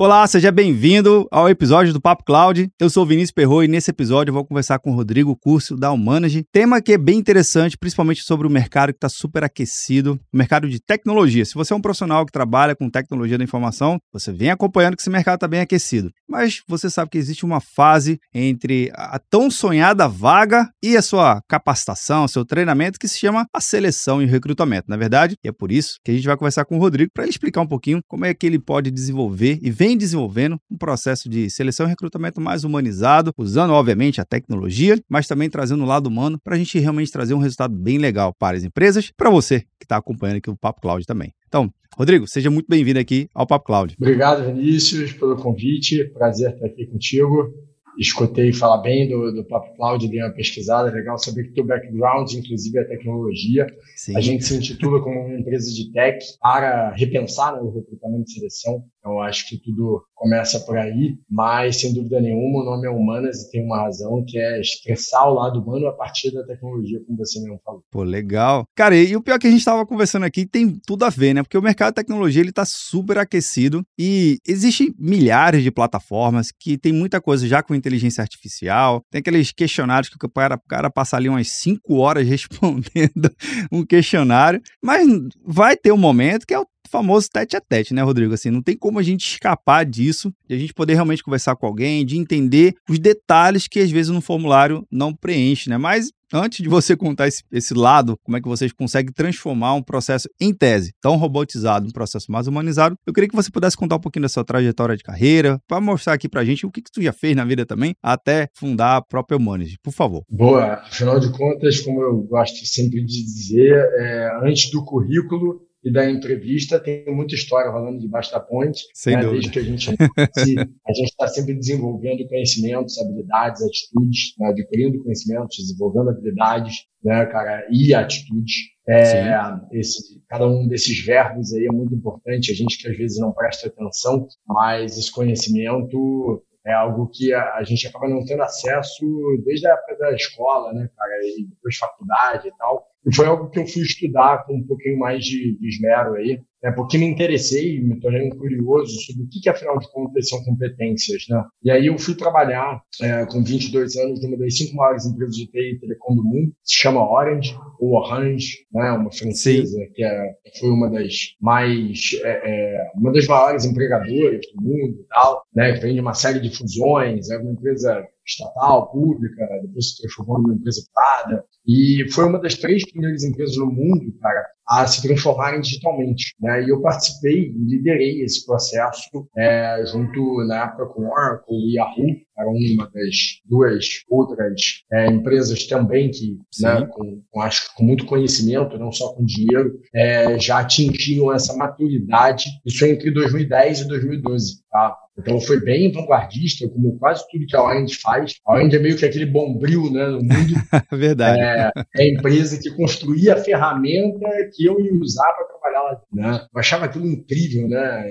Olá, seja bem-vindo ao episódio do Papo Cloud. Eu sou o Vinícius Perro e nesse episódio eu vou conversar com o Rodrigo Curso da Humanage. Tema que é bem interessante, principalmente sobre o mercado que está super aquecido, o mercado de tecnologia. Se você é um profissional que trabalha com tecnologia da informação, você vem acompanhando que esse mercado está bem aquecido. Mas você sabe que existe uma fase entre a tão sonhada vaga e a sua capacitação, seu treinamento, que se chama a seleção e o recrutamento, na é verdade? E é por isso que a gente vai conversar com o Rodrigo para explicar um pouquinho como é que ele pode desenvolver e vem vem desenvolvendo um processo de seleção e recrutamento mais humanizado, usando, obviamente, a tecnologia, mas também trazendo o lado humano para a gente realmente trazer um resultado bem legal para as empresas, para você que está acompanhando aqui o Papo Cloud também. Então, Rodrigo, seja muito bem-vindo aqui ao Papo Cloud. Obrigado, Vinícius, pelo convite. Prazer estar aqui contigo escutei falar bem do, do Papo Cloud, dei uma pesquisada, legal saber que teu background, inclusive, é tecnologia. Sim. A gente se intitula como uma empresa de tech para repensar né, o recrutamento e seleção. Então, acho que tudo começa por aí, mas, sem dúvida nenhuma, o nome é Humanas e tem uma razão que é expressar o lado humano a partir da tecnologia, como você mesmo falou. Pô, legal. Cara, e o pior que a gente estava conversando aqui tem tudo a ver, né? Porque o mercado de tecnologia, ele tá super aquecido e existem milhares de plataformas que tem muita coisa já com inteligência artificial, tem aqueles questionários que o cara, o cara passa ali umas 5 horas respondendo um questionário, mas vai ter um momento que é o famoso tete a tete, né, Rodrigo? Assim, não tem como a gente escapar disso, de a gente poder realmente conversar com alguém, de entender os detalhes que às vezes no formulário não preenche, né? Mas antes de você contar esse, esse, lado, como é que vocês conseguem transformar um processo em tese tão robotizado, um processo mais humanizado, eu queria que você pudesse contar um pouquinho da sua trajetória de carreira, para mostrar aqui pra gente o que, que tu já fez na vida também, até fundar a própria Humanity, por favor. Boa, afinal de contas, como eu gosto sempre de dizer, é, antes do currículo, e da entrevista tem muita história rolando debaixo da ponte. Sem né? Desde que a gente a gente está sempre desenvolvendo conhecimentos, habilidades, atitudes, né? adquirindo conhecimentos, desenvolvendo habilidades, né, cara, e atitudes. É, esse, cada um desses verbos aí é muito importante. A gente que às vezes não presta atenção, mas esse conhecimento é algo que a, a, gente acaba não tendo acesso desde a época da escola, né, cara, e depois faculdade e tal. E foi algo que eu fui estudar com um pouquinho mais de, de esmero aí, né, porque me interessei, me tornei um curioso sobre o que, que afinal de contas são competências, né? E aí eu fui trabalhar é, com 22 anos numa das cinco maiores empresas de TI e telecom do mundo, se chama Orange, ou Orange, né, uma francesa Sim. que é, foi uma das mais, é, é, uma das maiores empregadoras do mundo e tal, né, que vem de uma série de fusões, é uma empresa estatal, pública, depois se transformou numa empresa privada, e foi uma das três primeiras empresas no mundo, cara, a se transformarem digitalmente. Né? E eu participei e liderei esse processo é, junto, na época, com Oracle e Yahoo, era uma das duas outras é, empresas também que, né, com, com, acho com muito conhecimento, não só com dinheiro, é, já atingiam essa maturidade. Isso entre 2010 e 2012. Tá? Então foi bem vanguardista, como quase tudo que a Orange faz. A Orange é meio que aquele bombril né, no mundo. Verdade. É, é, a empresa que construía a ferramenta que eu ia usar para trabalhar lá. Né? Eu achava aquilo incrível, né?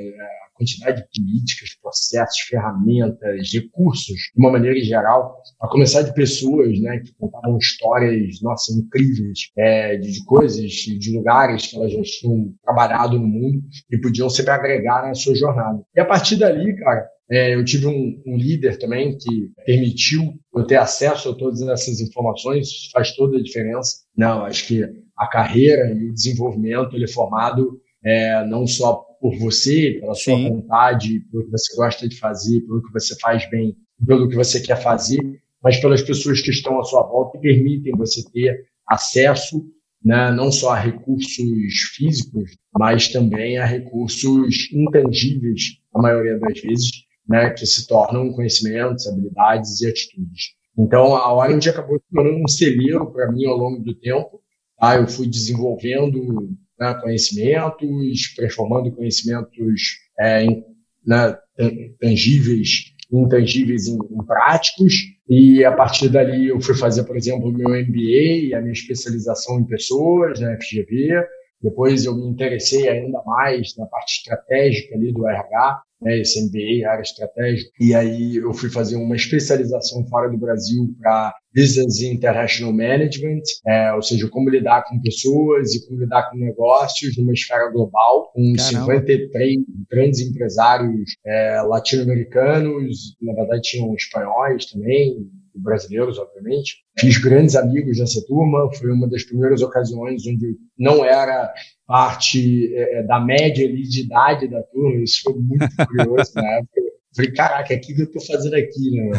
Quantidade de políticas, processos, ferramentas, recursos, de uma maneira geral, a começar de pessoas né, que contavam histórias, nossa, incríveis, é, de, de, coisas, de lugares que elas já tinham trabalhado no mundo e podiam sempre agregar na sua jornada. E a partir dali, cara, é, eu tive um, um, líder também que permitiu eu ter acesso a todas essas informações, faz toda a diferença. Não, acho que a carreira e o desenvolvimento ele é formado é, não só por você, pela sua Sim. vontade, pelo que você gosta de fazer, pelo que você faz bem, pelo que você quer fazer, mas pelas pessoas que estão à sua volta e permitem você ter acesso né, não só a recursos físicos, mas também a recursos intangíveis, a maioria das vezes, né, que se tornam conhecimentos, habilidades e atitudes. Então, a Orange acabou se tornando um celeiro para mim ao longo do tempo. Tá? Eu fui desenvolvendo né, conhecimentos, transformando conhecimentos é, em, né, tangíveis, intangíveis em, em, práticos. E a partir dali eu fui fazer, por exemplo, o meu MBA, a minha especialização em pessoas, na FGV. Depois eu me interessei ainda mais na parte estratégica ali do RH, né, esse MBA, área estratégica. E aí eu fui fazer uma especialização fora do Brasil para Business International Management, é, ou seja, como lidar com pessoas e como lidar com negócios numa esfera global, com Caramba. 53 grandes empresários é, latino-americanos, na verdade tinham espanhóis também, brasileiros, obviamente. Fiz grandes amigos nessa turma, foi uma das primeiras ocasiões onde não era parte é, é da média ali de idade da turma, isso foi muito curioso na época. Falei, caraca, o que eu tô fazendo aqui, né?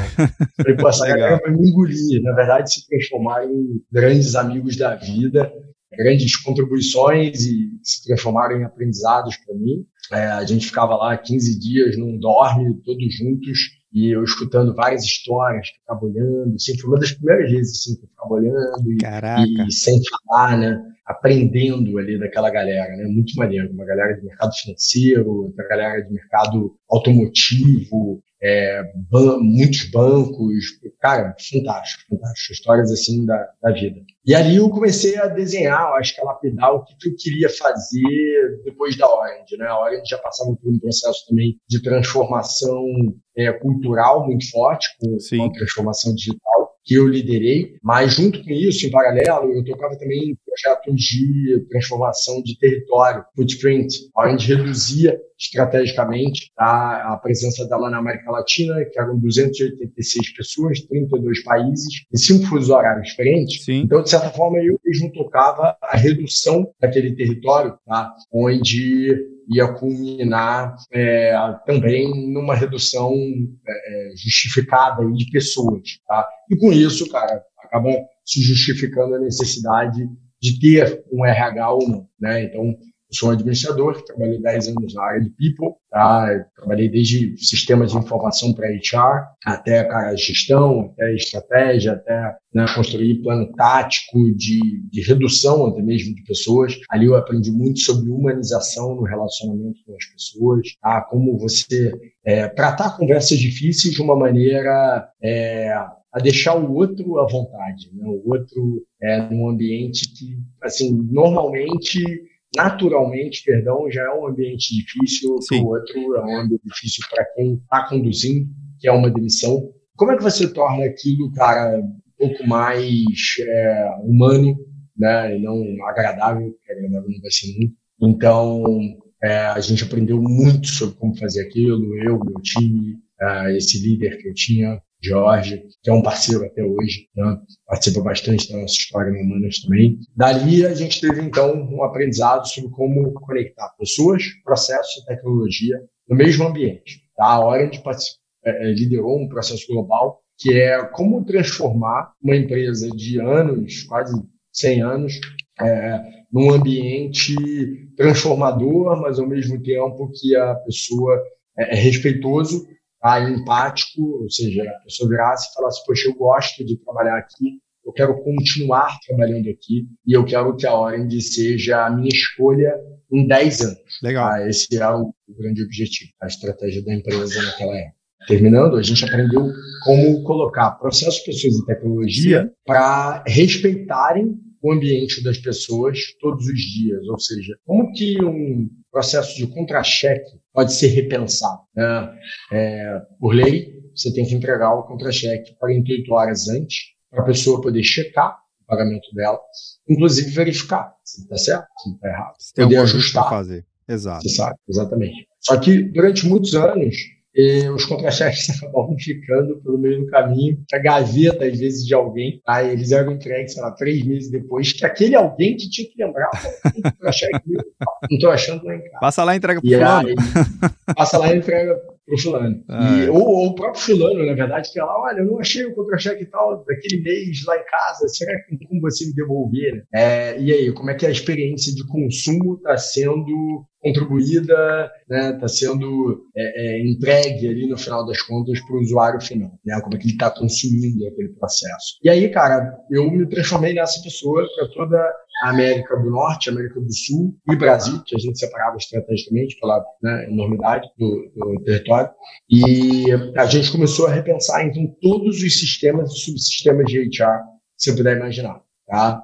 Falei, pô, essa galera vai me engolir. Na verdade, se transformaram em grandes amigos da vida, grandes contribuições e se transformaram em aprendizados para mim. É, a gente ficava lá 15 dias num dorme, todos juntos, e eu escutando várias histórias, ficava olhando, assim, foi uma das primeiras vezes assim, que eu ficava olhando e, e, sem falar, né? Aprendendo ali daquela galera, né? Muito maneiro. Uma galera de mercado financeiro, outra galera de mercado automotivo, é, ban muitos bancos, cara, fantástico, fantástico, histórias assim da, da vida. E ali eu comecei a desenhar, acho que a lapidar o que, que eu queria fazer depois da Orange, né? A Orange já passava por um processo também de transformação é, cultural muito forte, com, com a transformação digital que eu liderei, mas junto com isso, em paralelo, eu tocava também em projetos de transformação de território, footprint, onde reduzia estrategicamente a, a presença dela na América Latina, que eram 286 pessoas, 32 países e cinco fusos horários diferentes. Sim. Então, de certa forma, eu mesmo tocava a redução daquele território, tá? onde ia culminar é, também numa redução é, é, justificada de pessoas. Tá? E com isso, cara, acaba se justificando a necessidade de ter um RH ou não. Né? Então, eu sou um administrador, trabalhei 10 anos na área de People, tá? trabalhei desde sistemas de informação para HR, até cara, gestão, até estratégia, até né, construir plano tático de, de redução até mesmo de pessoas. Ali eu aprendi muito sobre humanização no relacionamento com as pessoas, tá? como você é, tratar conversas difíceis de uma maneira é, a deixar o outro à vontade, né? o outro é, num ambiente que, assim, normalmente naturalmente, perdão, já é um ambiente difícil, o outro é um ambiente difícil para quem está conduzindo, que é uma demissão. Como é que você torna aquilo, cara, um pouco mais é, humano, né, e não agradável, porque agradável não vai ser muito. Então, é, a gente aprendeu muito sobre como fazer aquilo, eu, meu time, é, esse líder que eu tinha, Jorge, que é um parceiro até hoje, né? participa bastante da nossa história no Humanas também. Dali a gente teve então um aprendizado sobre como conectar pessoas, processos e tecnologia no mesmo ambiente. Tá? A Orange é, é, liderou um processo global que é como transformar uma empresa de anos, quase 100 anos, é, num ambiente transformador, mas ao mesmo tempo que a pessoa é, é respeitoso tá? empático, ou seja, a pessoa virasse e falasse, poxa, eu gosto de trabalhar aqui, eu quero continuar trabalhando aqui e eu quero que a Orange seja a minha escolha em 10 anos. Legal. Tá? Esse é o, grande objetivo, a estratégia da empresa naquela época. Terminando, a gente aprendeu como colocar processos, pessoas e tecnologia para respeitarem o ambiente das pessoas todos os dias. Ou seja, como que um processo de contra-cheque pode ser repensado? Né? É, por lei, você tem que entregar o contra-cheque 48 horas antes para a pessoa poder checar o pagamento dela, inclusive verificar se está certo, se está errado. Se tem poder ajustar. fazer. Exato. Você sabe, exatamente. Só que durante muitos anos e os contra-cheques acabavam ficando pelo meio do caminho, a gaveta, às vezes, de alguém. Aí eles eram entregues, sei lá, três meses depois, que aquele alguém que tinha que lembrar, contra-cheque, não estou achando lá em casa. Passa lá e entrega pro fulano. Aí, passa lá e entrega pro fulano. Ah, e, é. ou, ou, o próprio fulano, na verdade, que lá, olha, eu não achei o contra-cheque tal daquele mês lá em casa, será que tem como você me devolver? É, e aí, como é que a experiência de consumo está sendo contribuída, está né, tá sendo é, é, entregue ali no final das contas para o usuário final, né, como é que ele está consumindo aquele processo. E aí, cara, eu me transformei nessa pessoa para toda a América do Norte, América do Sul e Brasil, que a gente separava estrategicamente pela né, enormidade do, do, território, e a gente começou a repensar então todos os sistemas e subsistemas de HR, se você puder imaginar. Tá?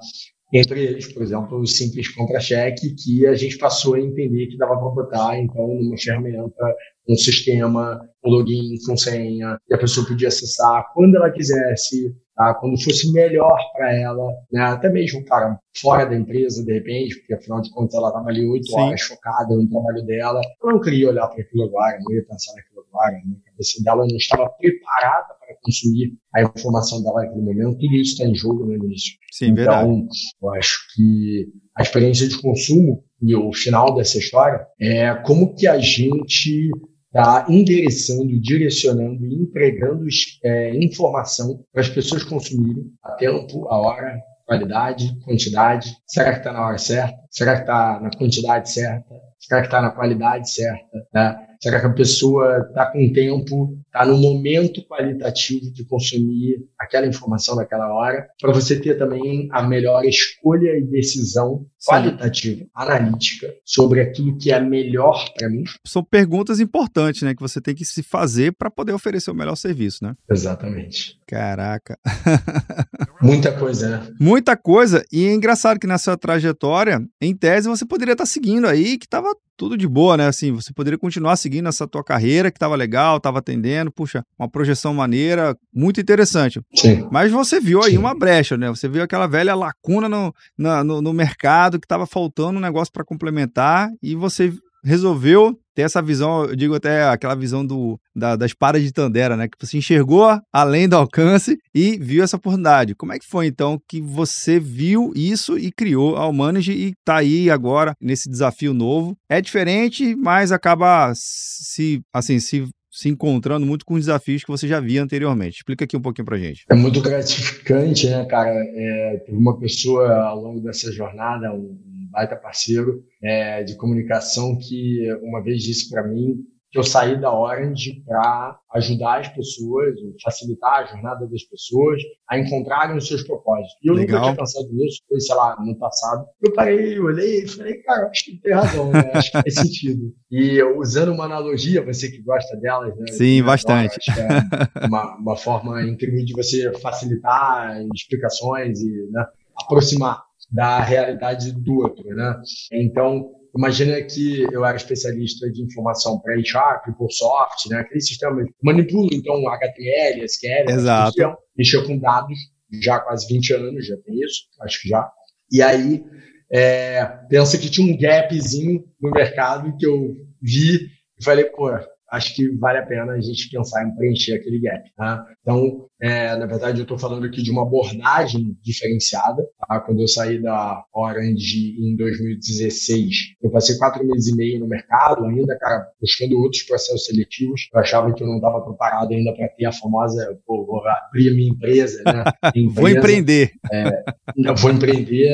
Entre eles, por exemplo, o simples contra-cheque, que a gente passou a entender que dava para botar, então, numa ferramenta, um sistema, um login com senha, e a pessoa podia acessar quando ela quisesse, tá? quando fosse melhor para ela, né? até mesmo, cara, fora da empresa, de repente, porque afinal de contas ela estava ali oito horas focada no trabalho dela, ela não queria olhar para aquilo agora, não ia pensar naquilo agora, né? a cabeça dela não estava preparada para consumir a informação dela naquele momento, tudo isso está em jogo no início. Sim, então, verdade. eu acho que a experiência de consumo e o final dessa história é como que a gente está endereçando, direcionando e entregando é, informação para as pessoas consumirem a tempo, a hora, qualidade, quantidade. Será que está na hora certa? Será que está na quantidade certa? Será que está na qualidade certa? Né? Será que a pessoa está com tempo, está no momento qualitativo de consumir aquela informação naquela hora, para você ter também a melhor escolha e decisão qualitativa, Sim. analítica, sobre aquilo que é melhor para mim? São perguntas importantes, né, que você tem que se fazer para poder oferecer o melhor serviço, né? Exatamente. Caraca. Muita coisa, né? Muita coisa. E é engraçado que nessa trajetória, em tese, você poderia estar tá seguindo aí, que estava tudo de boa, né? Assim, você poderia continuar seguindo essa tua carreira, que estava legal, estava atendendo, puxa, uma projeção maneira, muito interessante. Sim. Mas você viu aí Sim. uma brecha, né? Você viu aquela velha lacuna no, na, no, no mercado que estava faltando um negócio para complementar e você resolveu ter essa visão, eu digo até aquela visão do, da, da espada de Tandera, né? Que você enxergou além do alcance e viu essa oportunidade. Como é que foi, então, que você viu isso e criou a Humanage e está aí agora nesse desafio novo? É diferente, mas acaba se, assim, se se encontrando muito com os desafios que você já via anteriormente. Explica aqui um pouquinho pra gente. É muito gratificante, né, cara? É, uma pessoa ao longo dessa jornada, um baita parceiro é, de comunicação que uma vez disse para mim que eu saí da Orange para ajudar as pessoas, facilitar a jornada das pessoas a encontrarem os seus propósitos. E eu Legal. nunca tinha pensado nisso, foi, sei lá, no passado. Eu parei, olhei e falei, cara, acho que tem razão, né? acho que faz sentido. E usando uma analogia, você que gosta delas, né? Sim, bastante. É uma, uma forma incrível de você facilitar explicações e né, aproximar da realidade do outro, né? Então, imagina que eu era especialista de informação para HR, PeopleSoft, né? Aquele sistema manipula, então, HTML, SQL, Exato. mexer com dados já há quase 20 anos, já tem isso, acho que já. E aí, é, pensa que tinha um gapzinho no mercado que eu vi e falei, pô, acho que vale a pena a gente pensar em preencher aquele gap. Tá? Então, é, na verdade, eu estou falando aqui de uma abordagem diferenciada. Tá? Quando eu saí da Orange em 2016, eu passei quatro meses e meio no mercado, ainda, cara, buscando outros processos seletivos. Eu achava que eu não estava preparado ainda para ter a famosa, pô, vou abrir a minha empresa, né? Empresa, vou empreender. É, não, vou empreender,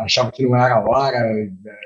achava que não era a hora.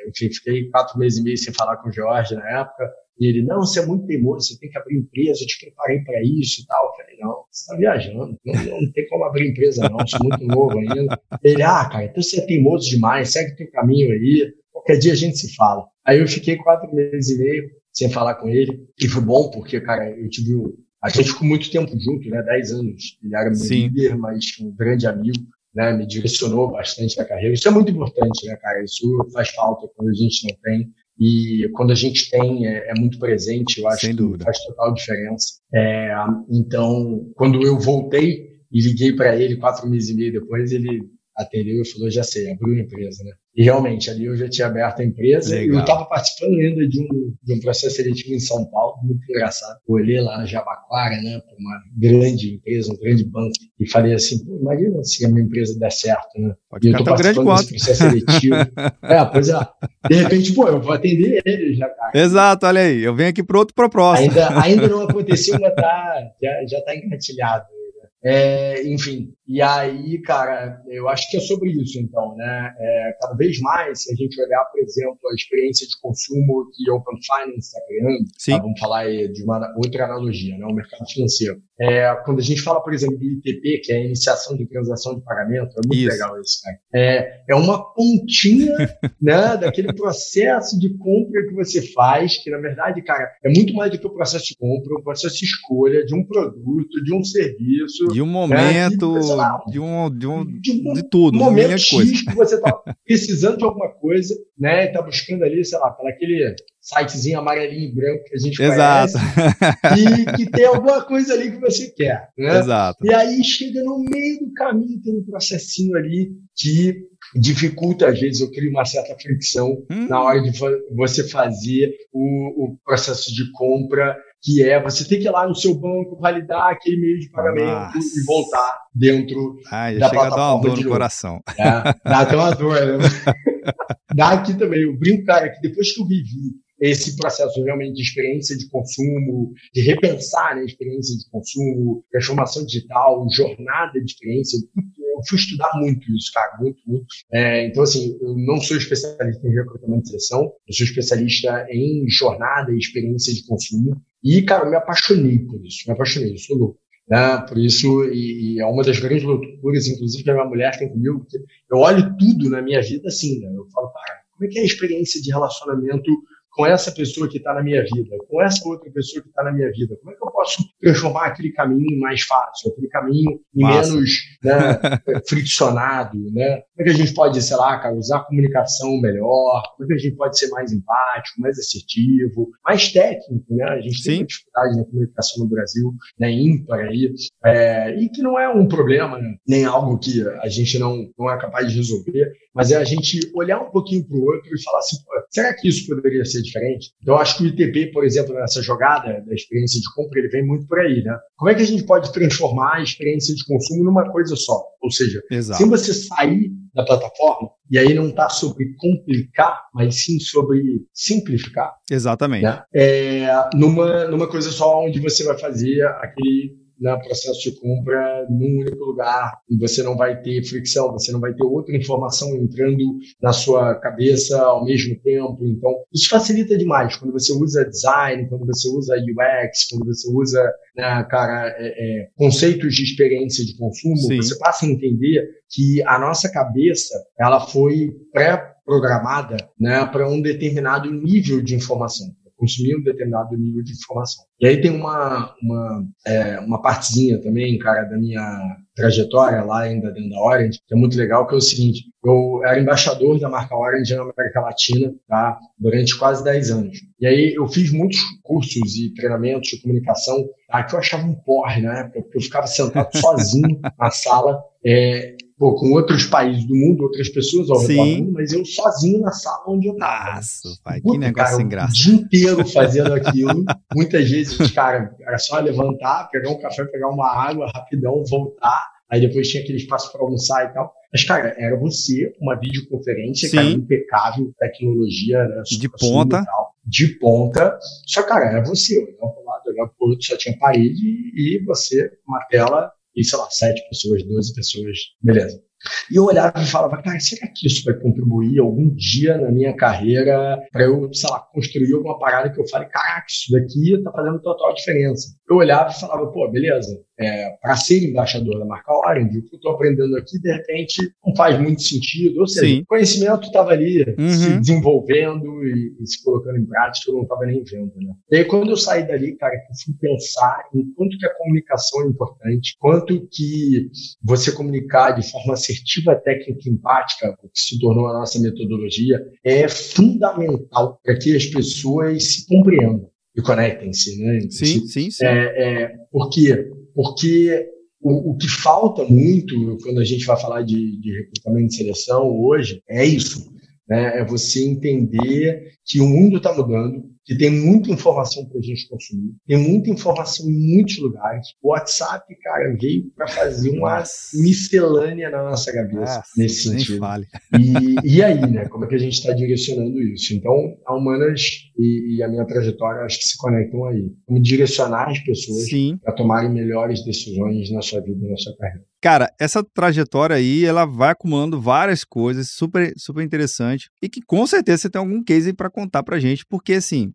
Enfim, fiquei quatro meses e meio sem falar com o Jorge na época. E ele, não, você é muito teimoso, você tem que abrir empresa, eu te preparei para isso e tal. Eu falei, não, você está viajando, não, não, tem como abrir empresa não, sou muito novo ainda. Ele, ah, cara, então você é teimoso demais, segue o teu caminho aí, qualquer dia a gente se fala. Aí eu fiquei quatro meses e meio sem falar com ele, e foi bom porque, cara, eu tive a gente ficou muito tempo junto, né? Dez anos. Ele era meu líder, mas um grande amigo, né? Me direcionou bastante na carreira. Isso é muito importante, né, cara? Isso faz falta quando a gente não tem. E quando a gente tem, é, é muito presente, eu acho Sem que dúvida. faz total diferença. É, então, quando eu voltei e liguei para ele quatro meses e meio depois, ele atendeu e falou, já sei, abriu uma empresa, né? E realmente, ali eu já tinha aberto a empresa Legal. e eu estava participando ainda de um, de um processo seletivo em São Paulo, muito engraçado. Eu olhei lá na Jabaquara, né, para uma grande empresa, um grande banco, e falei assim, pô, imagina se a minha empresa der certo, né? Pode e eu tô participando desse processo seletivo. é, pois é. De repente, pô, eu vou atender ele já, cara. Exato, olha aí, eu venho aqui para outro propósito. Ainda, ainda não aconteceu, mas tá, já, já tá engatilhado. É, enfim, e aí, cara, eu acho que é sobre isso, então, né? É, cada vez mais, se a gente olhar, por exemplo, a experiência de consumo que Open Finance está criando, tá? vamos falar de uma outra analogia, né? O mercado financeiro. É, quando a gente fala, por exemplo, do ITP, que é a iniciação de transação de pagamento, é muito isso. legal isso, cara. É, é uma pontinha, né, daquele processo de compra que você faz, que na verdade, cara, é muito mais do que o processo de compra, o processo de escolha de um produto, de um serviço de um momento, né, de, um, de, um, de, um, de tudo, um momento X coisa. que você está precisando de alguma coisa, né? Está buscando ali, sei lá, para aquele sitezinho amarelinho e branco que a gente Exato. conhece. E que tem alguma coisa ali que você quer. Né? Exato. E aí chega no meio do caminho, tem um processinho ali que dificulta, às vezes, eu crio uma certa fricção hum. na hora de você fazer o, o processo de compra que é você ter que ir lá no seu banco validar aquele meio de pagamento Nossa. e voltar dentro ah, da chega plataforma. Dá uma dor no coração. É, dá até uma dor, né? dá aqui também. Eu brinco, cara, que depois que eu vivi esse processo realmente de experiência de consumo, de repensar né, a experiência de consumo, transformação digital, jornada de experiência. Eu fui estudar muito isso, cara, muito, muito. É, então, assim, eu não sou especialista em recrutamento de seleção, eu sou especialista em jornada e experiência de consumo. E, cara, eu me apaixonei por isso, me apaixonei, eu sou louco. Né? Por isso, e, e, é uma das grandes loucuras, inclusive, que a minha mulher tem comigo, porque eu olho tudo na minha vida assim, né? Eu falo, cara, como é que é a experiência de relacionamento com essa pessoa que está na minha vida, com essa outra pessoa que está na minha vida? Como é que eu posso transformar aquele caminho em mais fácil, aquele caminho em Massa. menos né, friccionado? Né? Como é que a gente pode, sei lá, cara, usar a comunicação melhor? Como é que a gente pode ser mais empático, mais assertivo, mais técnico? Né? A gente Sim. tem dificuldade na comunicação no Brasil, né, ímpar aí, é, e que não é um problema, né? nem algo que a gente não, não é capaz de resolver, mas é a gente olhar um pouquinho para o outro e falar assim, será que isso poderia ser diferente? Então, eu acho que o ITP, por exemplo, nessa jogada da experiência de compra, ele vem muito por aí, né? Como é que a gente pode transformar a experiência de consumo numa coisa só? Ou seja, Exato. sem você sair da plataforma, e aí não está sobre complicar, mas sim sobre simplificar. Exatamente. Né? É, numa, numa coisa só onde você vai fazer aquele no processo de compra num único lugar. Você não vai ter fricção, você não vai ter outra informação entrando na sua cabeça ao mesmo tempo. Então, isso facilita demais quando você usa design, quando você usa UX, quando você usa, né, cara, é, é, conceitos de experiência de consumo. Sim. Você passa a entender que a nossa cabeça ela foi pré-programada né, para um determinado nível de informação consumir um determinado nível de informação. E aí tem uma, uma, é, uma partezinha também, cara, da minha trajetória lá ainda dentro da Orange, que é muito legal, que é o seguinte, eu era embaixador da marca Orange na América Latina, tá? Durante quase 10 anos. E aí eu fiz muitos cursos e treinamentos de comunicação, tá? Que eu achava um porre na época, porque eu ficava sentado sozinho na sala, é, pô, com outros países do mundo, outras pessoas ao redor do mundo, mas eu sozinho na sala onde eu tava. Nossa, pai, que negócio sem graça. O dia inteiro fazendo aquilo. Muitas vezes, cara, era só levantar, pegar um café, pegar uma água, rapidão, voltar. Aí depois tinha aquele espaço para almoçar e tal. Mas, cara, era você, uma videoconferência, cara, impecável, tecnologia, né, de ponta. Tal, de ponta. Só, cara, era você, olhava para um lado, olhava para o outro, só tinha parede e você, uma tela e, sei lá, sete pessoas, doze pessoas, beleza. E eu olhava e falava, cara, será que isso vai contribuir algum dia na minha carreira para eu, sei lá, construir alguma parada que eu fale, caraca, isso daqui tá fazendo total diferença. Eu olhava e falava, pô, beleza, é, para ser embaixador da marca Orange, o que eu estou aprendendo aqui, de repente, não faz muito sentido. Ou seja, Sim. o conhecimento estava ali uhum. se desenvolvendo e, e, se colocando em prática, eu não estava nem vendo. Né? E aí, quando eu saí dali, cara, eu fui pensar em quanto que a comunicação é importante, quanto que você comunicar de forma assertiva, técnica e empática, o que se tornou a nossa metodologia, é fundamental para que as pessoas se compreendam e conectem-se, né? Sim, sim, sim. É, é, por quê? Porque o, o, que falta muito quando a gente vai falar de, de recrutamento e seleção hoje é isso, né? É você entender que o mundo está mudando, que tem muita informação para a gente consumir, tem muita informação em muitos lugares. O WhatsApp, cara, veio para fazer uma miscelânea na nossa cabeça nesse sentido. E, e, aí, né? Como é que a gente está direcionando isso? Então, a Humanas e, e, a minha trajetória acho que se conectam aí. Como direcionar as pessoas para tomarem melhores decisões na sua vida e na sua carreira. Cara, essa trajetória aí, ela vai acumulando várias coisas super, super interessante e que com certeza você tem algum case para contar pra gente, porque assim,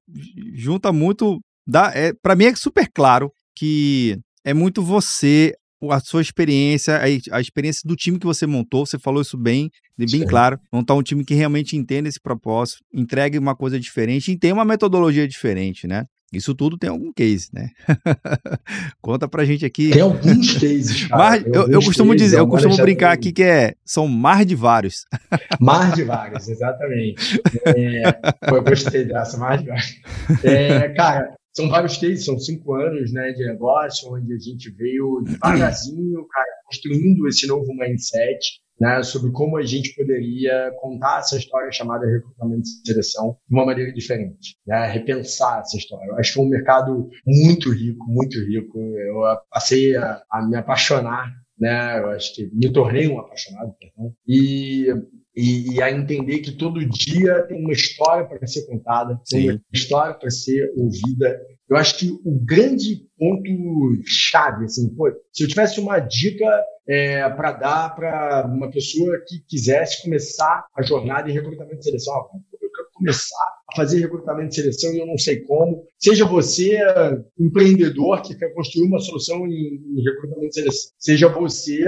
junta muito. Dá, é, para mim é super claro que é muito você, a sua experiência, a, a, experiência do time que você montou, você falou isso bem, bem Sim. claro. Montar um time que realmente entenda esse propósito, entregue uma coisa diferente e tem uma metodologia diferente, né? Isso tudo tem algum case, né? Conta pra gente aqui. Tem alguns cases, cara. Mar, eu, eu, costumo dizer, eu costumo brincar aqui que é são mar de vários. Mar de vários, exatamente. É, eu gostei dessa, mar de vários. É, cara, são vários cases, são cinco anos né, de negócio, onde a gente veio devagarzinho, cara, construindo esse novo mindset né, sobre como a gente poderia contar essa história chamada recrutamento e seleção de uma maneira diferente, né, repensar essa história. Eu acho que foi um mercado muito rico, muito rico. Eu passei a, a me apaixonar, né, eu acho que me tornei um apaixonado, perdão, e e, e, a entender que todo dia tem uma história para ser contada, tem uma história para ser ouvida. Eu acho que o grande ponto chave, assim, pô, se eu tivesse uma dica é, para dar para uma pessoa que quisesse começar a jornada em recrutamento de seleção, eu quero começar a fazer recrutamento de seleção e eu não sei como. Seja você empreendedor que quer construir uma solução em, em recrutamento de seleção, seja você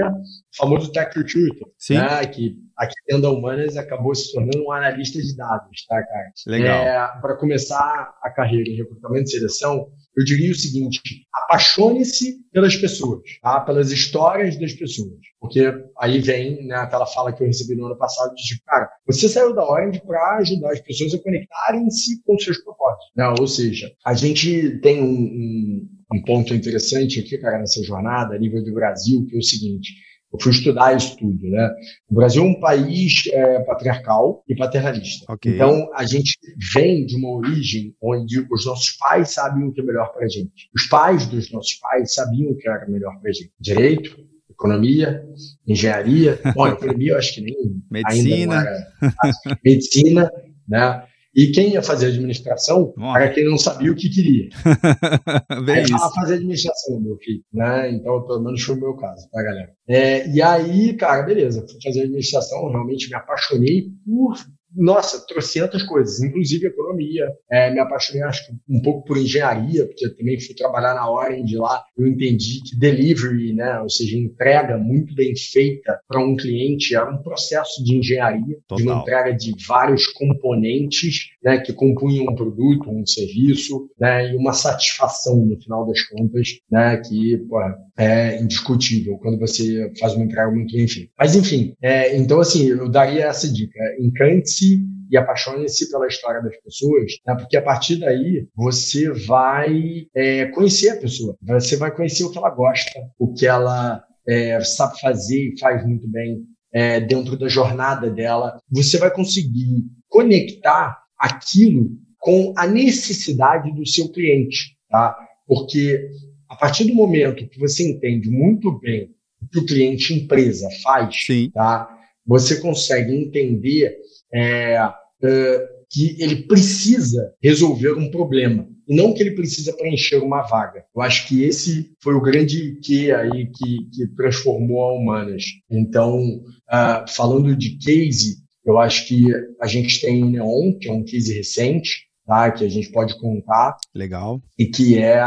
famoso tech recruiter, né, que aqui dentro da Humanas acabou se tornando um analista de dados, tá, cara? Legal. É, para começar a carreira em recrutamento de seleção, eu diria o seguinte: apaixone-se pelas pessoas, tá? pelas histórias das pessoas. Porque aí vem né, aquela fala que eu recebi no ano passado de tipo, cara, você saiu da Orange para ajudar as pessoas a conectarem-se com seus propósitos. Né? Ou seja, a gente tem um, um, um ponto interessante aqui, cara, nessa jornada a nível do Brasil, que é o seguinte eu fui estudar isso tudo, né? O Brasil é um país é, patriarcal e paternalista. Okay. Então, a gente vem de uma origem onde os nossos pais sabiam o que é melhor para a gente. Os pais dos nossos pais sabiam o que era melhor para a gente. Direito, economia, engenharia. Bom, economia eu acho que nem medicina. ainda era. Medicina, né? E quem ia fazer administração Nossa. era quem não sabia o que queria. Aí fala fazer administração, meu filho. Né? Então, pelo menos foi o meu caso, tá, galera? É, e aí, cara, beleza, fui fazer administração, realmente me apaixonei por nossa, trocentas coisas, inclusive economia. É, me apaixonei, acho que um pouco por engenharia, porque eu também fui trabalhar na Orange lá. Eu entendi que delivery, né, ou seja, entrega muito bem feita para um cliente, era um processo de engenharia, Total. de uma entrega de vários componentes né, que compunham um produto, um serviço, né, e uma satisfação no final das contas, né, que pô, é indiscutível quando você faz uma entrega muito feita. Mas enfim, é, então assim, eu daria essa dica: encante-se e apaixone-se pela história das pessoas, né? porque a partir daí você vai é, conhecer a pessoa, você vai conhecer o que ela gosta, o que ela é, sabe fazer e faz muito bem é, dentro da jornada dela. Você vai conseguir conectar aquilo com a necessidade do seu cliente, tá? Porque a partir do momento que você entende muito bem o que o cliente empresa faz, Sim. tá? Você consegue entender é, é, que ele precisa resolver um problema e não que ele precisa preencher uma vaga. Eu acho que esse foi o grande que aí que, que transformou a Humanas. Então, uh, falando de case, eu acho que a gente tem o Neon, que é um case recente, tá? que a gente pode contar. Legal. E que é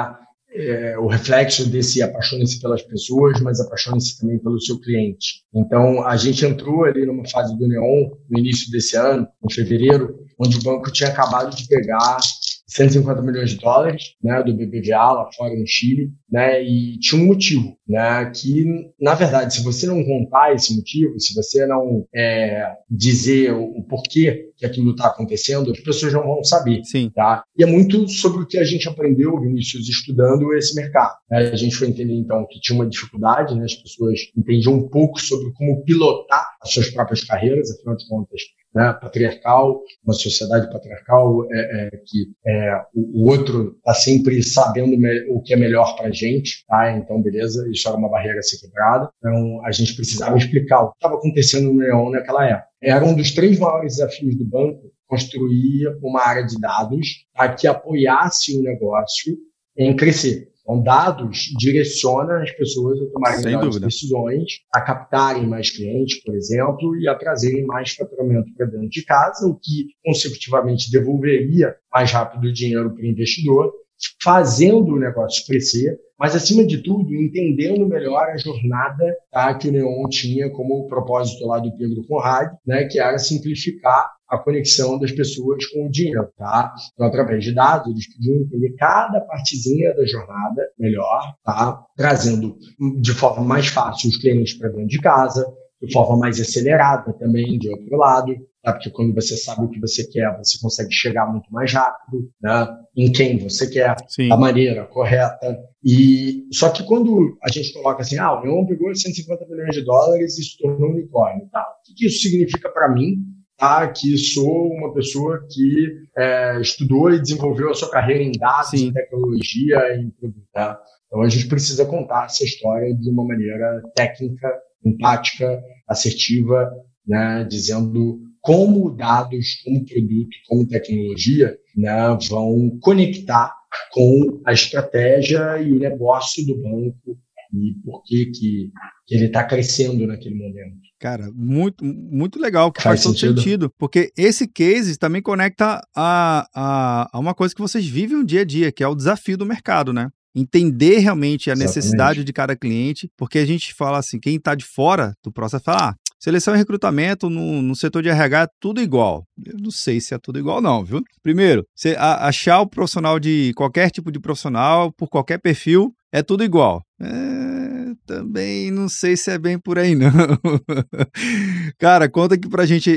é, o reflexo desse apaixone-se pelas pessoas, mas apaixone-se também pelo seu cliente. Então, a gente entrou ali numa fase do Neon, no início desse ano, em fevereiro, onde o banco tinha acabado de pegar 150 milhões de dólares, né, do BBVA lá fora no Chile, né, e tinha um motivo, né, que na verdade, se você não contar esse motivo, se você não é, dizer o, o, porquê que aquilo está acontecendo, as pessoas não vão saber, Sim. tá? E é muito sobre o que a gente aprendeu, Vinícius, estudando esse mercado. Né? A gente foi entender então que tinha uma dificuldade, né, as pessoas entendiam um pouco sobre como pilotar as suas próprias carreiras, afinal de contas, né, patriarcal, uma sociedade patriarcal é, é, que é, o, o, outro está sempre sabendo o que é melhor para a gente, tá? Então, beleza, isso era uma barreira a ser quebrada. Então, a gente precisava explicar o que estava acontecendo no Neon naquela época. Era um dos três maiores desafios do banco construir uma área de dados tá, que apoiasse o negócio em crescer. Então, dados direcionam as pessoas a tomarem melhores decisões, a captarem mais clientes, por exemplo, e a trazerem mais faturamento para dentro de casa, o que consecutivamente devolveria mais rápido o dinheiro para o investidor, fazendo o negócio crescer, mas acima de tudo, entendendo melhor a jornada tá, que o Neon tinha como propósito lá do Pedro Conrad, né, que era simplificar a conexão das pessoas com o dinheiro, tá? Então, através de dados, eles podiam entender cada partezinha da jornada melhor, tá? Trazendo de forma mais fácil os clientes para dentro de casa, de forma mais acelerada também, de outro lado, tá? Porque quando você sabe o que você quer, você consegue chegar muito mais rápido, né? Em quem você quer, Sim. da maneira correta. E só que quando a gente coloca assim, ah, o Neon pegou 150 milhões de dólares e se tornou um unicórnio, tá? O que isso significa para mim? Tá? que sou uma pessoa que é, estudou e desenvolveu a sua carreira em dados, Sim. em tecnologia, em produto. Tá? Então a gente precisa contar essa história de uma maneira técnica, empática, assertiva, né? dizendo como dados, como produto, como tecnologia né? vão conectar com a estratégia e o negócio do banco e por que, que, que ele está crescendo naquele momento. Cara, muito, muito legal, que faz, faz todo sentido? sentido. Porque esse case também conecta a, a, a uma coisa que vocês vivem um dia a dia, que é o desafio do mercado, né? entender realmente a Exatamente. necessidade de cada cliente, porque a gente fala assim, quem está de fora do processo fala, ah, seleção e recrutamento no, no setor de RH é tudo igual. Eu não sei se é tudo igual não, viu? Primeiro, você achar o profissional de qualquer tipo de profissional, por qualquer perfil, é tudo igual. É, também não sei se é bem por aí, não. Cara, conta aqui pra gente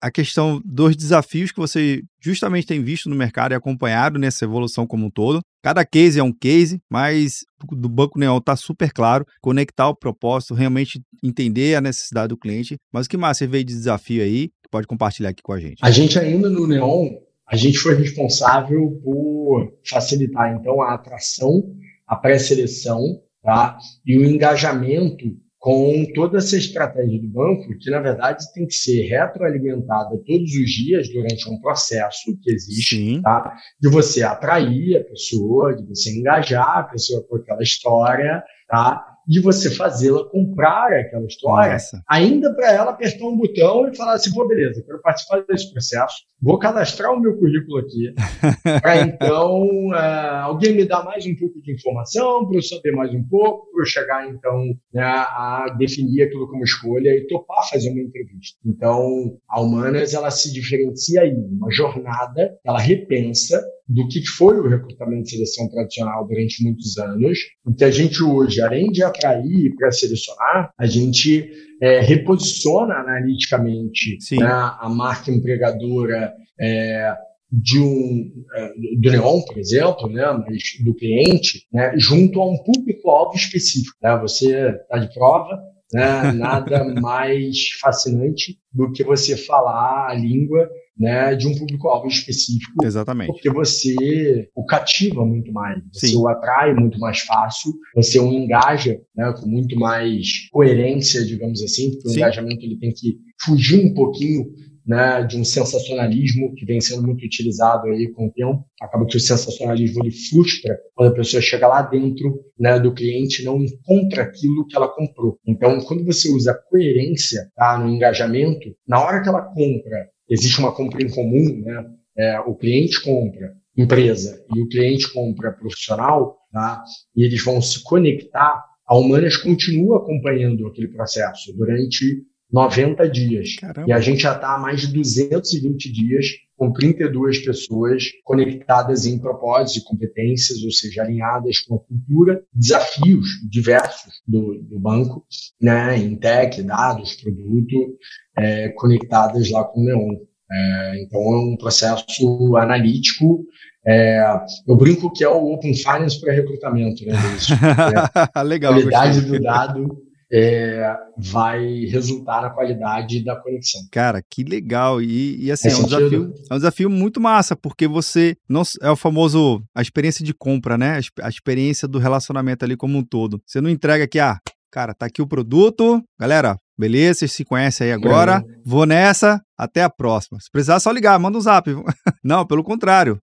a questão dos desafios que você justamente tem visto no mercado e acompanhado nessa evolução como um todo. Cada case é um case, mas do Banco Neon tá super claro, conectar o propósito, realmente entender a necessidade do cliente. Mas o que mais você veio de desafio aí? Pode compartilhar aqui com a gente. A gente ainda no Neon, a gente foi responsável por facilitar então a atração a pré-seleção tá? e o engajamento com toda essa estratégia do banco, que na verdade tem que ser retroalimentada todos os dias durante um processo que existe, tá? de você atrair a pessoa, de você engajar a pessoa com aquela história, tá? De você fazê-la comprar aquela história, Nossa. ainda para ela apertar um botão e falar assim, pô, beleza, quero participar desse processo, vou cadastrar o meu currículo aqui, para então uh, alguém me dar mais um pouco de informação, para eu saber mais um pouco, para eu chegar então né, a definir aquilo como escolha e topar fazer uma entrevista. Então, a Humanas, ela se diferencia aí, uma jornada, ela repensa do que foi o recrutamento de seleção tradicional durante muitos anos, em que a gente hoje, além de atrair para selecionar, a gente é, reposiciona analiticamente né, a marca empregadora é, de um é, do Neon, por exemplo, né, mas do cliente, né, junto a um público-alvo específico. Né? Você está de prova, né, nada mais fascinante do que você falar a língua né, de um público-alvo específico. Exatamente. Porque você o cativa muito mais, você Sim. o atrai muito mais fácil, você o engaja né, com muito mais coerência, digamos assim, porque Sim. o engajamento ele tem que fugir um pouquinho né, de um sensacionalismo que vem sendo muito utilizado aí com o tempo. Acaba que o sensacionalismo ele frustra quando a pessoa chega lá dentro né, do cliente e não encontra aquilo que ela comprou. Então, quando você usa coerência tá, no engajamento, na hora que ela compra, existe uma compra em comum, né, é, o cliente compra empresa e o cliente compra profissional, tá, e eles vão se conectar, a Humanas continua acompanhando aquele processo durante 90 dias. Caramba. E a gente já está há mais de 220 dias com 32 pessoas conectadas em propósitos e competências, ou seja, alinhadas com a cultura, desafios diversos do, do banco, né, em tech, dados, produto, é, conectadas lá com o Neon. É, então, é um processo analítico. É, eu brinco que é o Open Finance para recrutamento, né, É, Legal. Qualidade do dado é, vai resultar na qualidade da conexão. Cara, que legal. E, e assim, é um, desafio, é um desafio muito massa, porque você não é o famoso a experiência de compra, né? A, a experiência do relacionamento ali como um todo. Você não entrega aqui, ah, cara, tá aqui o produto, galera, Beleza, vocês se conhecem aí agora. Vou nessa, até a próxima. Se precisar, é só ligar, manda um zap. Não, pelo contrário.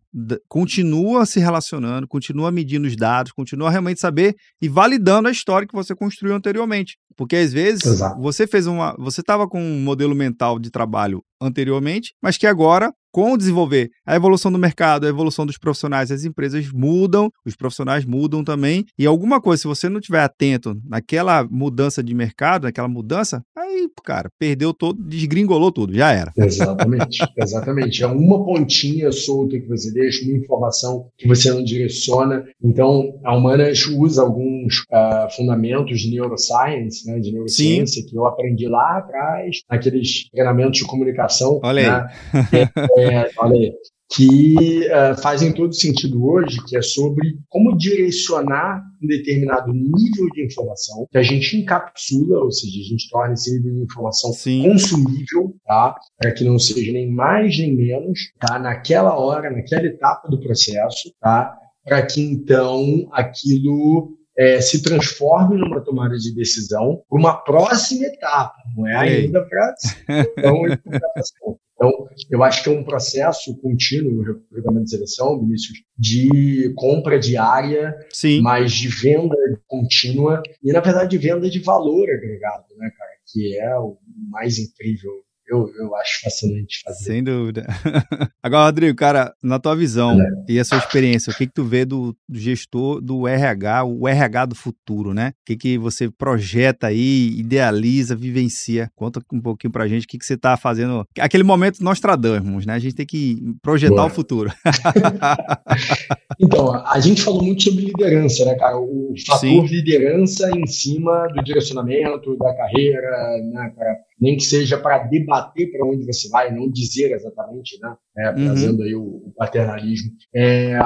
Continua se relacionando, continua medindo os dados, continua realmente saber e validando a história que você construiu anteriormente. Porque às vezes Exato. você fez uma. Você estava com um modelo mental de trabalho anteriormente, mas que agora com o desenvolver a evolução do mercado, a evolução dos profissionais, as empresas mudam, os profissionais mudam também, e alguma coisa, se você não estiver atento naquela mudança de mercado, naquela mudança, aí, cara, perdeu todo, desgringolou tudo, já era. Exatamente, exatamente. É uma pontinha solta que você deixa, uma informação que você não direciona. Então, a Humanas usa alguns uh, fundamentos de neuroscience, né, de neurociência, Sim. que eu aprendi lá atrás, naqueles treinamentos de comunicação. Olha né? aí. É, é, olha aí, que uh, fazem todo sentido hoje, que é sobre como direcionar um determinado nível de informação que a gente encapsula, ou seja, a gente torna esse nível de informação Sim. consumível, tá? Para que não seja nem mais nem menos, tá? Naquela hora, naquela etapa do processo, tá? Para que então aquilo é, se transforme numa tomada de decisão para uma próxima etapa, não é ainda para então, então, eu acho que é um processo contínuo, o regulamento de seleção, Vinícius, de compra diária, Sim. mas de venda contínua e, na verdade, de venda de valor agregado, né, cara? Que é o mais incrível eu, eu acho fascinante fazer. Sem dúvida. Agora, Rodrigo, cara, na tua visão é. e a sua experiência, o que, que tu vê do, do, gestor do RH, o RH do futuro, né? O que, que você projeta aí, idealiza, vivencia? Conta um pouquinho pra gente o que, que você tá fazendo. Aquele momento nós tradamos, né? A gente tem que projetar Boa. o futuro. então, a gente falou muito sobre liderança, né, cara? O fator Sim. liderança em cima do direcionamento, da carreira, né, cara? Nem que seja para debater para onde você vai, não dizer exatamente, né? É, uhum. trazendo aí o, o paternalismo, é,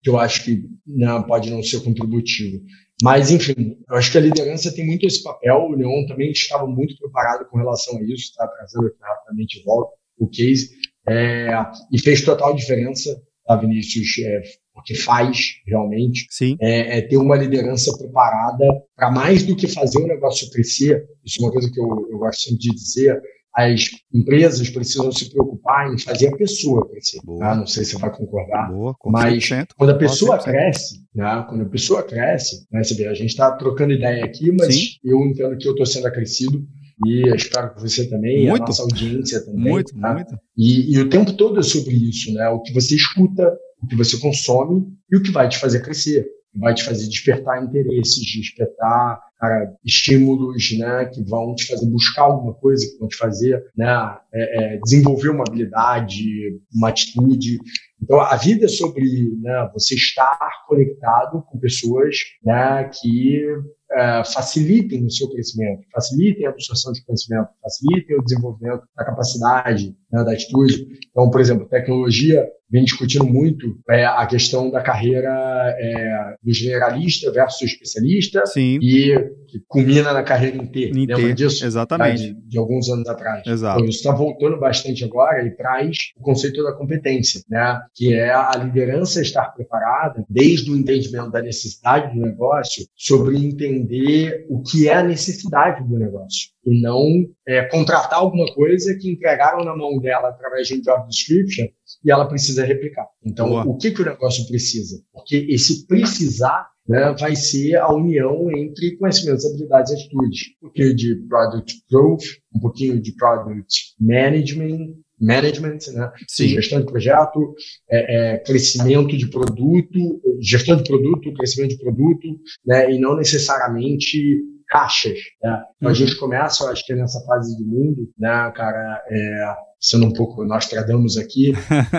que eu acho que não, né, pode não ser contributivo. Mas, enfim, eu acho que a liderança tem muito esse papel. O Leon também estava muito preparado com relação a isso, está trazendo aqui rapidamente volta o case, é, e fez total diferença, tá, Vinícius? É, porque faz realmente, é, é, ter uma liderança preparada para mais do que fazer o negócio crescer. Isso é uma coisa que eu, eu gosto sempre de dizer. As empresas precisam se preocupar em fazer a pessoa crescer. Tá? Não sei se você vai concordar, Boa, mas quando a pessoa cresce, né? quando a pessoa cresce, né? você vê, a gente está trocando ideia aqui, mas Sim. eu entendo que eu estou sendo acrescido e espero que você também, muito, a nossa audiência também. Muito, tá? muito. E, e, o tempo todo é sobre isso, né? O que você escuta, o que você consome e o que vai te fazer crescer, vai te fazer despertar interesses, despertar cara, estímulos, né, que vão te fazer buscar alguma coisa, que vão te fazer, né, é, é, desenvolver uma habilidade, uma atitude. Então, a vida é sobre né, você estar conectado com pessoas né, que é, facilitem o seu crescimento, facilitem a absorção de conhecimento, facilitem o desenvolvimento da capacidade, né, da atitude. Então, por exemplo, tecnologia vem discutindo muito é, a questão da carreira é, do generalista versus especialista Sim. e que culmina na carreira T. Em Lembra disso? Exatamente. De, de, alguns anos atrás. Exato. Então, isso está voltando bastante agora e traz o conceito da competência, né? que é a liderança estar preparada desde o entendimento da necessidade do negócio sobre entender o que é a necessidade do negócio e não é, contratar alguma coisa que entregaram na mão dela através de um job description e ela precisa replicar. Então, Boa. o que, que o negócio precisa? Porque esse precisar né, vai ser a união entre conhecimentos, habilidades e atitudes. Um pouquinho de product growth, um pouquinho de product management, management, né? Sim. gestão de projeto, é, é, crescimento de produto, gestão de produto, crescimento de produto, né? E não necessariamente caixas. Né? Então, a uhum. gente começa, eu acho que nessa fase do mundo, né, cara, é, sendo um pouco nós tradamos aqui,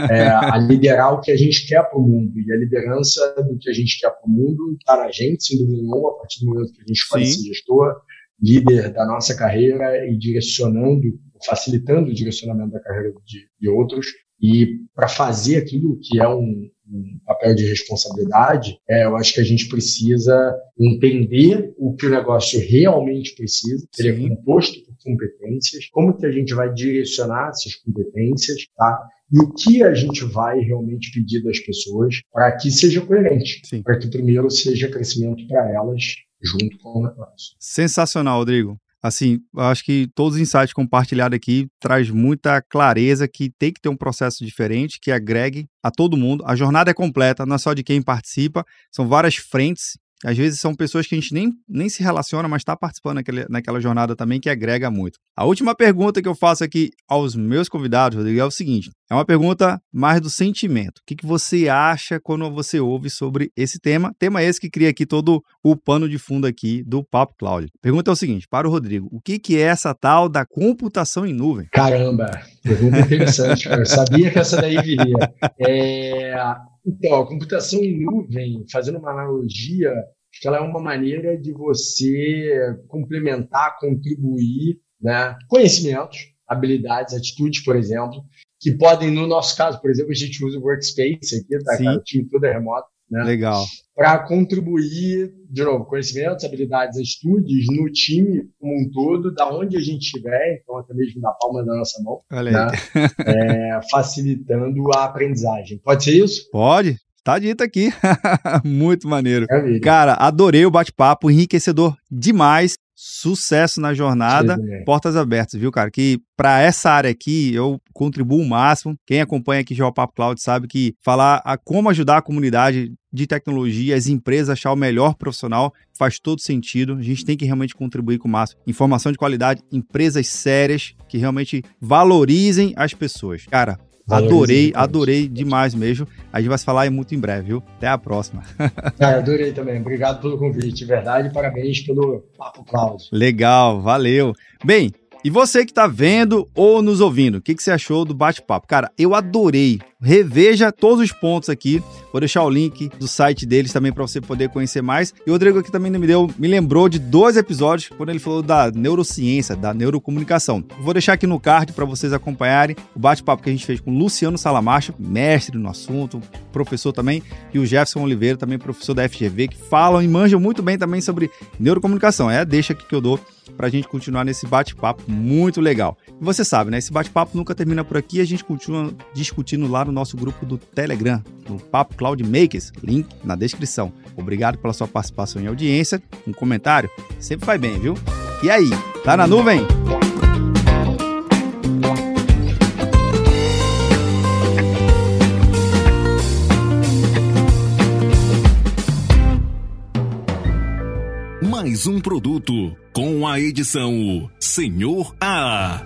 é, a liderar o que a gente quer para o mundo. E a liderança do que a gente quer para o mundo está na gente, sem dúvida nenhuma, a partir do momento que a gente escolhe ser gestor, líder da nossa carreira e direcionando, facilitando o direcionamento da carreira de, de outros. E para fazer aquilo que é um, um papel de responsabilidade, é, eu acho que a gente precisa entender o que o negócio realmente precisa, ele é composto por competências, como que a gente vai direcionar essas competências, tá? E o que a gente vai realmente pedir das pessoas para que seja coerente, para que primeiro seja crescimento para elas junto com o negócio. Sensacional, Rodrigo. Assim, acho que todos os insights compartilhados aqui traz muita clareza que tem que ter um processo diferente que agregue a todo mundo. A jornada é completa, não é só de quem participa, são várias frentes às vezes são pessoas que a gente nem, nem se relaciona, mas está participando naquele, naquela jornada também, que agrega muito. A última pergunta que eu faço aqui aos meus convidados, Rodrigo, é o seguinte: é uma pergunta mais do sentimento. O que, que você acha quando você ouve sobre esse tema? Tema esse que cria aqui todo o pano de fundo aqui do Papo Cloud. Pergunta é o seguinte, para o Rodrigo: o que, que é essa tal da computação em nuvem? Caramba, pergunta interessante. eu sabia que essa daí viria. É, então, a computação em nuvem, fazendo uma analogia, acho que ela é uma maneira de você complementar, contribuir né, conhecimentos, habilidades, atitudes, por exemplo, que podem, no nosso caso, por exemplo, a gente usa o Workspace aqui, tá, cara? O time todo é remoto. Né? Legal. Para contribuir, de novo, conhecimentos, habilidades, atitudes no time como um todo, da onde a gente estiver, então até mesmo na palma da nossa mão, né? é, facilitando a aprendizagem. Pode ser isso? Pode. Tá dito aqui. Muito maneiro. É Cara, adorei o bate-papo, enriquecedor demais. Sucesso na jornada, portas abertas, viu, cara? Que para essa área aqui eu contribuo o máximo. Quem acompanha aqui já o Papo Cloud sabe que falar a como ajudar a comunidade de tecnologia, as empresas achar o melhor profissional faz todo sentido. A gente tem que realmente contribuir com o máximo. Informação de qualidade, empresas sérias que realmente valorizem as pessoas. Cara, Adorei, adorei demais mesmo. A gente vai se falar muito em breve, viu? Até a próxima. Ah, adorei também. Obrigado pelo convite, de verdade. Parabéns pelo Papo Cláudio. Legal, valeu. Bem, e você que está vendo ou nos ouvindo, o que, que você achou do bate-papo? Cara, eu adorei. Reveja todos os pontos aqui. Vou deixar o link do site deles também para você poder conhecer mais. E o Rodrigo aqui também me deu, me lembrou de dois episódios quando ele falou da neurociência, da neurocomunicação. Vou deixar aqui no card para vocês acompanharem o bate-papo que a gente fez com Luciano Salamacho, mestre no assunto, professor também, e o Jefferson Oliveira, também professor da FGV, que falam e manjam muito bem também sobre neurocomunicação. É deixa aqui que eu dou para a gente continuar nesse bate-papo muito legal. E você sabe, né? Esse bate-papo nunca termina por aqui, a gente continua discutindo lá no nosso grupo do Telegram, no Papo Cloud Makers, link na descrição. Obrigado pela sua participação e audiência. Um comentário sempre faz bem, viu? E aí, tá na nuvem? mais um produto com a edição Senhor A.